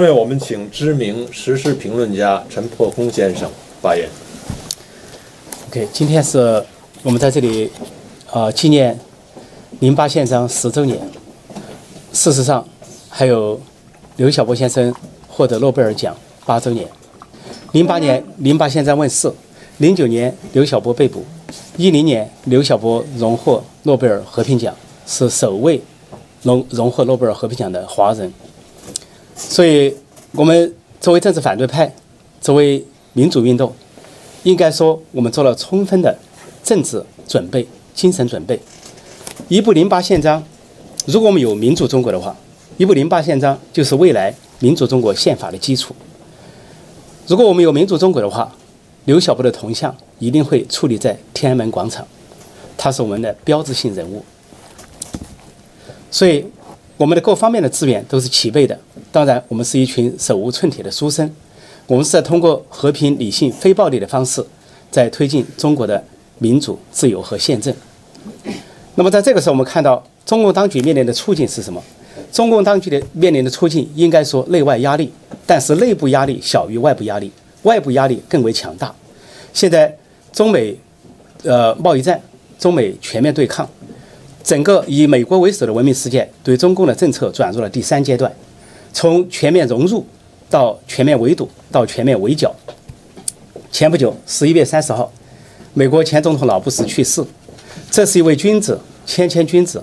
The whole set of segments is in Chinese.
下面我们请知名时事评论家陈破空先生发言。OK，今天是我们在这里，呃，纪念零八宪章十周年。事实上，还有刘晓波先生获得诺贝尔奖八周年。零八年零八宪章问世，零九年刘晓波被捕，一零年刘晓波荣获诺贝尔和平奖，是首位荣荣获诺贝尔和平奖的华人。所以，我们作为政治反对派，作为民主运动，应该说我们做了充分的政治准备、精神准备。一部零八宪章，如果我们有民主中国的话，一部零八宪章就是未来民主中国宪法的基础。如果我们有民主中国的话，刘晓波的铜像一定会矗立在天安门广场，他是我们的标志性人物。所以。我们的各方面的资源都是齐备的。当然，我们是一群手无寸铁的书生，我们是在通过和平、理性、非暴力的方式，在推进中国的民主、自由和宪政。那么，在这个时候，我们看到中共当局面临的处境是什么？中共当局的面临的处境，应该说内外压力，但是内部压力小于外部压力，外部压力更为强大。现在，中美，呃，贸易战，中美全面对抗。整个以美国为首的文明世界对中共的政策转入了第三阶段，从全面融入到全面围堵到全面围剿。前不久，十一月三十号，美国前总统老布什去世。这是一位君子，谦谦君子，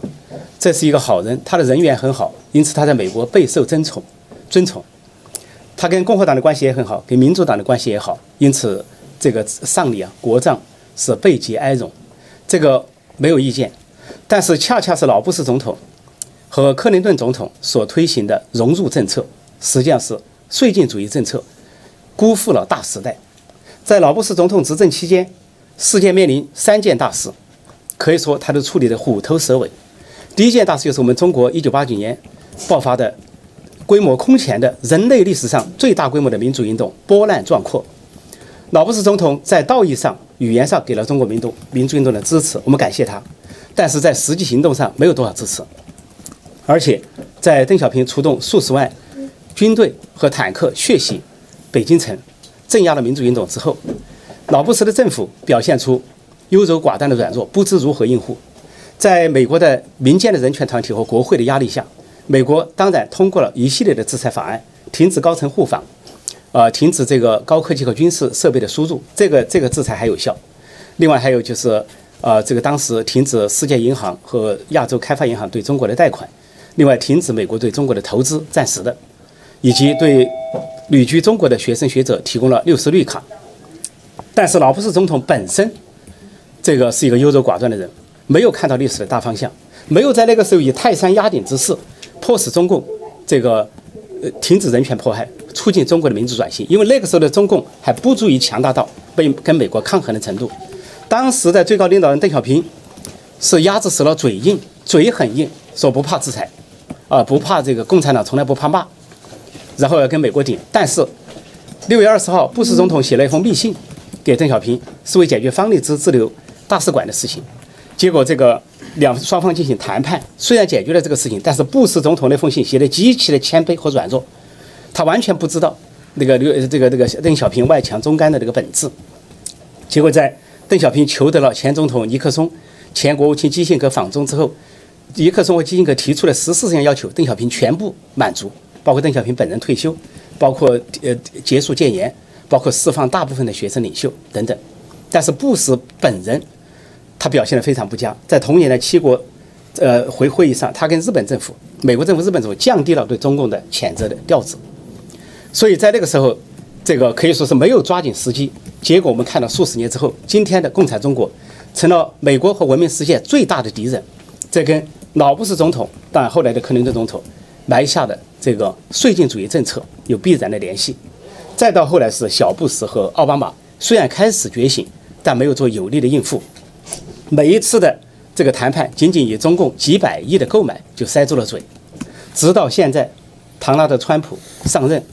这是一个好人，他的人缘很好，因此他在美国备受尊崇。尊崇。他跟共和党的关系也很好，跟民主党的关系也好，因此这个丧礼啊，国葬是备极哀荣，这个没有意见。但是，恰恰是老布什总统和克林顿总统所推行的融入政策，实际上是绥靖主义政策，辜负了大时代。在老布什总统执政期间，世界面临三件大事，可以说他都处理得虎头蛇尾。第一件大事就是我们中国1989年爆发的规模空前的人类历史上最大规模的民主运动，波澜壮阔。老布什总统在道义上、语言上给了中国民动民主运动的支持，我们感谢他。但是在实际行动上没有多少支持，而且在邓小平出动数十万军队和坦克血洗北京城，镇压了民主运动之后，老布什的政府表现出优柔寡断的软弱，不知如何应付。在美国的民间的人权团体和国会的压力下，美国当然通过了一系列的制裁法案，停止高层互访，呃，停止这个高科技和军事设备的输入，这个这个制裁还有效。另外还有就是。呃，这个当时停止世界银行和亚洲开发银行对中国的贷款，另外停止美国对中国的投资，暂时的，以及对旅居中国的学生学者提供了六十绿卡。但是老布什总统本身，这个是一个优柔寡断的人，没有看到历史的大方向，没有在那个时候以泰山压顶之势迫使中共这个呃停止人权迫害，促进中国的民主转型，因为那个时候的中共还不足以强大到被跟美国抗衡的程度。当时的最高领导人邓小平是鸭子死了嘴硬，嘴很硬，说不怕制裁，啊，不怕这个共产党从来不怕骂，然后要跟美国顶。但是六月二十号，布什总统写了一封密信给邓小平，是为解决方励之滞留大使馆的事情。结果这个两双方进行谈判，虽然解决了这个事情，但是布什总统那封信写的极其的谦卑和软弱，他完全不知道那个刘这个这个邓小平外强中干的这个本质。结果在邓小平求得了前总统尼克松、前国务卿基辛格访中之后，尼克松和基辛格提出的十四项要求，邓小平全部满足，包括邓小平本人退休，包括呃结束戒严，包括释放大部分的学生领袖等等。但是布什本人，他表现得非常不佳，在同年的七国呃会会议上，他跟日本政府、美国政府、日本政府降低了对中共的谴责的调子。所以在那个时候。这个可以说是没有抓紧时机，结果我们看到数十年之后，今天的共产中国成了美国和文明世界最大的敌人。这跟老布什总统，但后来的克林顿总统埋下的这个绥靖主义政策有必然的联系。再到后来是小布什和奥巴马，虽然开始觉醒，但没有做有力的应付。每一次的这个谈判，仅仅以中共几百亿的购买就塞住了嘴。直到现在，唐纳德·川普上任。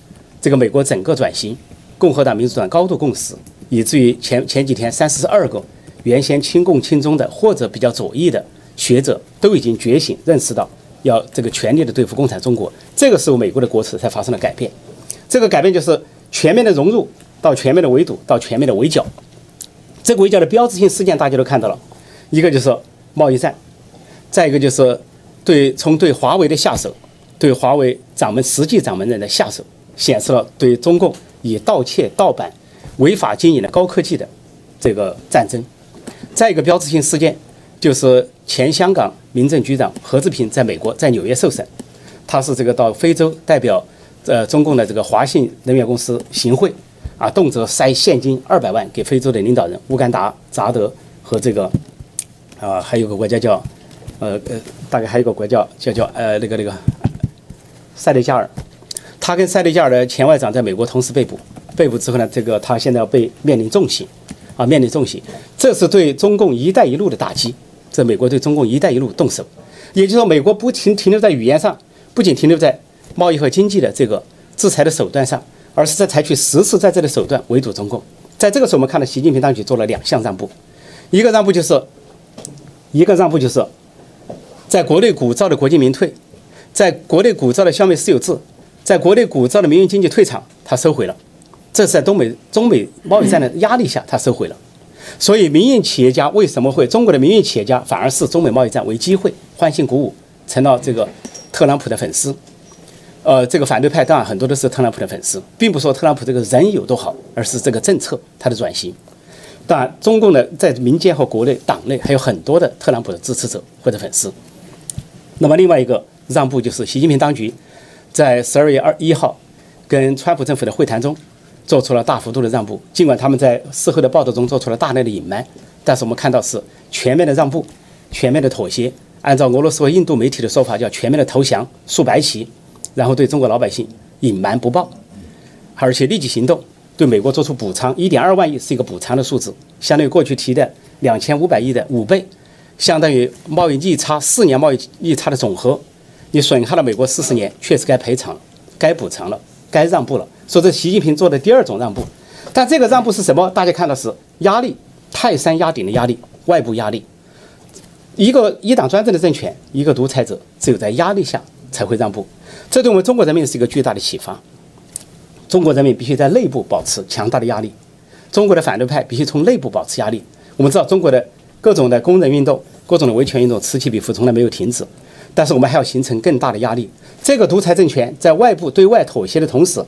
这个美国整个转型，共和党、民主党高度共识，以至于前前几天三十二个原先亲共亲中的或者比较左翼的学者都已经觉醒，认识到要这个全力的对付共产中国。这个时候，美国的国策才发生了改变。这个改变就是全面的融入到全面的围堵到全面的围剿。这个围剿的标志性事件大家都看到了，一个就是贸易战，再一个就是对从对华为的下手，对华为掌门实际掌门人的下手，显示了对中共以盗窃、盗版、违法经营的高科技的这个战争。再一个标志性事件就是前香港民政局长何志平在美国在纽约受审，他是这个到非洲代表呃中共的这个华信能源公司行贿，啊，动辄塞现金二百万给非洲的领导人乌干达、扎德和这个啊还有个国家叫呃呃大概还有个国家叫叫呃那个那个塞内加尔，他跟塞内加尔的前外长在美国同时被捕，被捕之后呢，这个他现在要被面临重刑。啊，面临重刑，这是对中共“一带一路”的打击。这美国对中共“一带一路”动手，也就是说，美国不停停留在语言上，不仅停留在贸易和经济的这个制裁的手段上，而是在采取实实在在的手段围堵中共。在这个时候，我们看到习近平当局做了两项让步，一个让步就是，一个让步就是，在国内鼓噪的国进民退，在国内鼓噪的消灭私有制，在国内鼓噪的民营经济退场，他收回了。这是在中美中美贸易战的压力下，他收回了。所以，民营企业家为什么会中国的民营企业家反而视中美贸易战为机会，欢欣鼓舞，成了这个特朗普的粉丝？呃，这个反对派当然很多都是特朗普的粉丝，并不说特朗普这个人有多好，而是这个政策它的转型。当然，中共的在民间和国内党内还有很多的特朗普的支持者或者粉丝。那么，另外一个让步就是习近平当局在十二月二一号跟川普政府的会谈中。做出了大幅度的让步，尽管他们在事后的报道中做出了大量的隐瞒，但是我们看到是全面的让步，全面的妥协。按照俄罗斯和印度媒体的说法，叫全面的投降，竖白旗，然后对中国老百姓隐瞒不报，而且立即行动，对美国做出补偿，一点二万亿是一个补偿的数字，相当于过去提的两千五百亿的五倍，相当于贸易逆差四年贸易逆差的总和。你损害了美国四十年，确实该赔偿，该补偿了，该让步了。说这习近平做的第二种让步，但这个让步是什么？大家看到是压力，泰山压顶的压力，外部压力。一个一党专政的政权，一个独裁者，只有在压力下才会让步。这对我们中国人民是一个巨大的启发。中国人民必须在内部保持强大的压力，中国的反对派必须从内部保持压力。我们知道中国的各种的工人运动、各种的维权运动此起彼伏，从来没有停止。但是我们还要形成更大的压力。这个独裁政权在外部对外妥协的同时，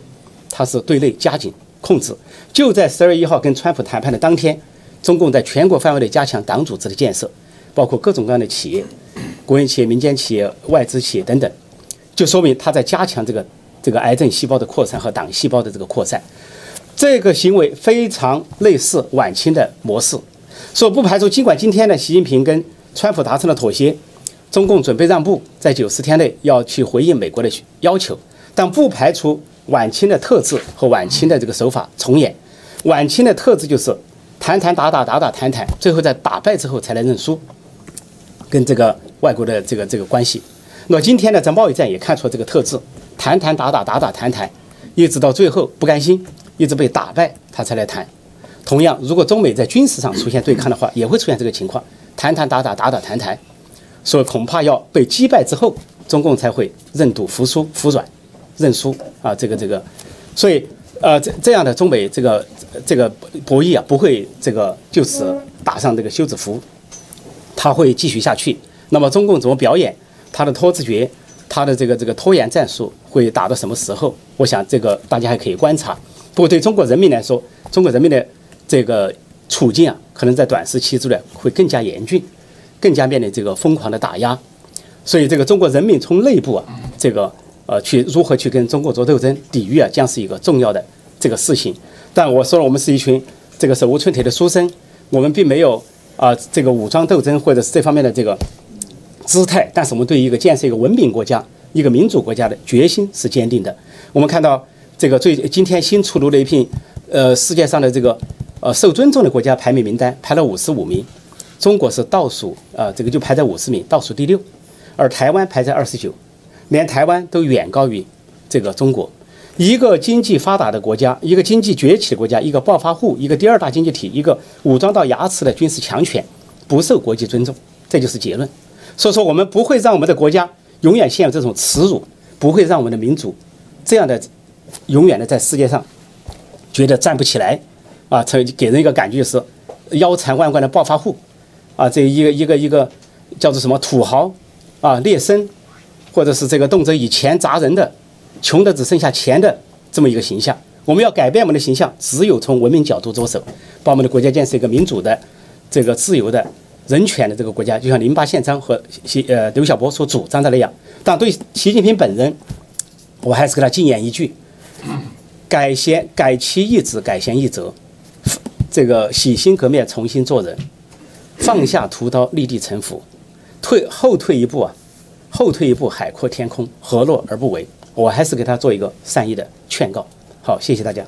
它是对内加紧控制。就在十二月一号跟川普谈判的当天，中共在全国范围内加强党组织的建设，包括各种各样的企业、国营企业、民间企业、外资企业等等，就说明他在加强这个这个癌症细胞的扩散和党细胞的这个扩散。这个行为非常类似晚清的模式，所以不排除尽管今天的习近平跟川普达成了妥协，中共准备让步，在九十天内要去回应美国的要求，但不排除。晚清的特质和晚清的这个手法重演，晚清的特质就是谈谈打打打打谈谈，最后在打败之后才来认输，跟这个外国的这个这个关系。那今天呢，在贸易战也看出了这个特质，谈谈打打打打谈谈，一直到最后不甘心，一直被打败他才来谈。同样，如果中美在军事上出现对抗的话，也会出现这个情况，谈谈打打打打谈谈，所以恐怕要被击败之后，中共才会认赌服输服软。认输啊，这个这个，所以呃，这这样的中美这个这个博弈啊，不会这个就此打上这个休止符，他会继续下去。那么中共怎么表演他的拖字诀，他的这个这个拖延战术会打到什么时候？我想这个大家还可以观察。不过对中国人民来说，中国人民的这个处境啊，可能在短时期之内会更加严峻，更加面临这个疯狂的打压。所以这个中国人民从内部啊，这个。呃，去如何去跟中国做斗争、抵御啊，将是一个重要的这个事情。但我说了，我们是一群这个手无寸铁的书生，我们并没有啊这个武装斗争或者是这方面的这个姿态。但是我们对于一个建设一个文明国家、一个民主国家的决心是坚定的。我们看到这个最今天新出炉的一篇呃世界上的这个呃受尊重的国家排名名单，排了五十五名，中国是倒数啊，这个就排在五十名，倒数第六，而台湾排在二十九。连台湾都远高于这个中国，一个经济发达的国家，一个经济崛起的国家，一个暴发户，一个第二大经济体，一个武装到牙齿的军事强权，不受国际尊重，这就是结论。所以说，我们不会让我们的国家永远陷入这种耻辱，不会让我们的民族这样的永远的在世界上觉得站不起来，啊，成给人一个感觉就是腰缠万贯的暴发户，啊，这一个一个一个叫做什么土豪啊劣绅，或者是这个动辄以钱砸人的，穷的只剩下钱的这么一个形象。我们要改变我们的形象，只有从文明角度着手，把我们的国家建设一个民主的、这个自由的、人权的这个国家，就像零八宪章和习呃刘晓波所主张的那样。但对习近平本人，我还是给他进言一句：改弦改其意志，改弦易辙，这个洗心革面，重新做人，放下屠刀，立地成佛，退后退一步啊，后退一步，海阔天空，何乐而不为？我还是给他做一个善意的劝告。好，谢谢大家。